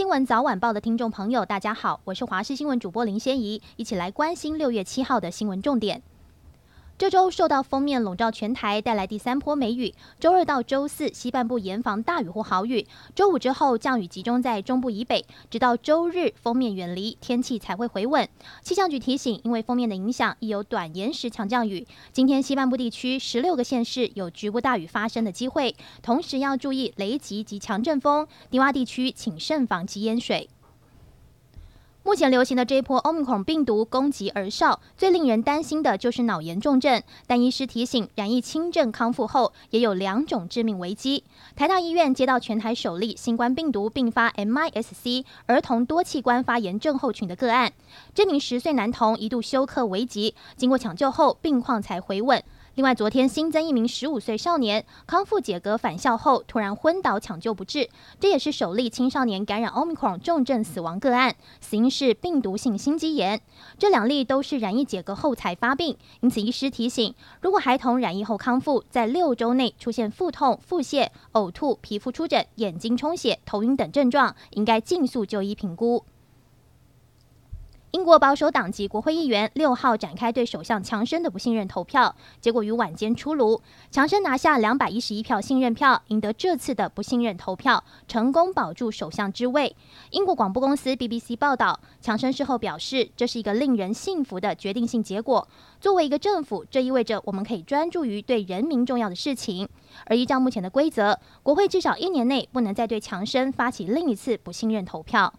新闻早晚报的听众朋友，大家好，我是华视新闻主播林仙怡，一起来关心六月七号的新闻重点。这周受到锋面笼罩全台，带来第三波梅雨。周二到周四，西半部严防大雨或豪雨。周五之后，降雨集中在中部以北，直到周日锋面远离，天气才会回稳。气象局提醒，因为锋面的影响，亦有短延时强降雨。今天西半部地区十六个县市有局部大雨发生的机会，同时要注意雷击及强阵风。低洼地区请慎防积淹水。目前流行的这一波 Omicron 病毒攻击儿少，最令人担心的就是脑炎重症。但医师提醒，染疫轻症康复后，也有两种致命危机。台大医院接到全台首例新冠病毒并发 MIS-C 儿童多器官发炎症候群的个案，这名十岁男童一度休克危急，经过抢救后病况才回稳。另外，昨天新增一名十五岁少年康复解隔返校后突然昏倒抢救不治，这也是首例青少年感染 Omicron 重症死亡个案，死因是病毒性心肌炎。这两例都是染疫解隔后才发病，因此医师提醒，如果孩童染疫后康复，在六周内出现腹痛、腹泻、呕吐、皮肤出疹、眼睛充血、头晕等症状，应该尽速就医评估。英国保守党籍国会议员六号展开对首相强生的不信任投票，结果于晚间出炉，强生拿下两百一十一票信任票，赢得这次的不信任投票，成功保住首相之位。英国广播公司 BBC 报道，强生事后表示，这是一个令人信服的决定性结果。作为一个政府，这意味着我们可以专注于对人民重要的事情。而依照目前的规则，国会至少一年内不能再对强生发起另一次不信任投票。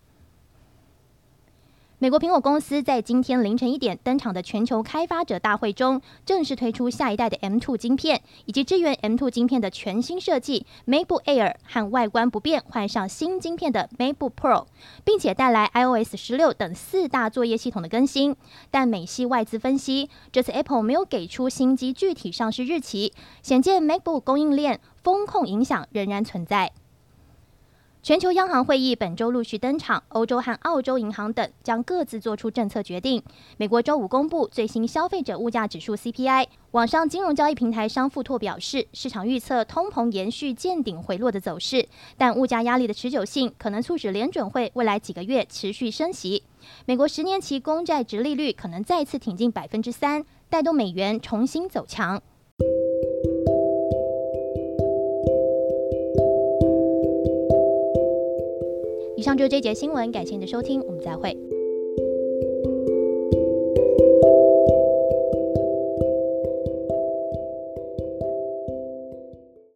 美国苹果公司在今天凌晨一点登场的全球开发者大会中，正式推出下一代的 M2 晶片，以及支援 M2 晶片的全新设计 MacBook Air 和外观不变换上新晶片的 MacBook Pro，并且带来 iOS 十六等四大作业系统的更新。但美系外资分析，这次 Apple 没有给出新机具体上市日期，显见 MacBook 供应链风控影响仍然存在。全球央行会议本周陆续登场，欧洲和澳洲银行等将各自做出政策决定。美国周五公布最新消费者物价指数 CPI，网上金融交易平台商富拓表示，市场预测通膨延续见顶回落的走势，但物价压力的持久性可能促使联准会未来几个月持续升息。美国十年期公债殖利率可能再次挺进百分之三，带动美元重新走强。以上就是这节新闻，感谢您的收听，我们再会。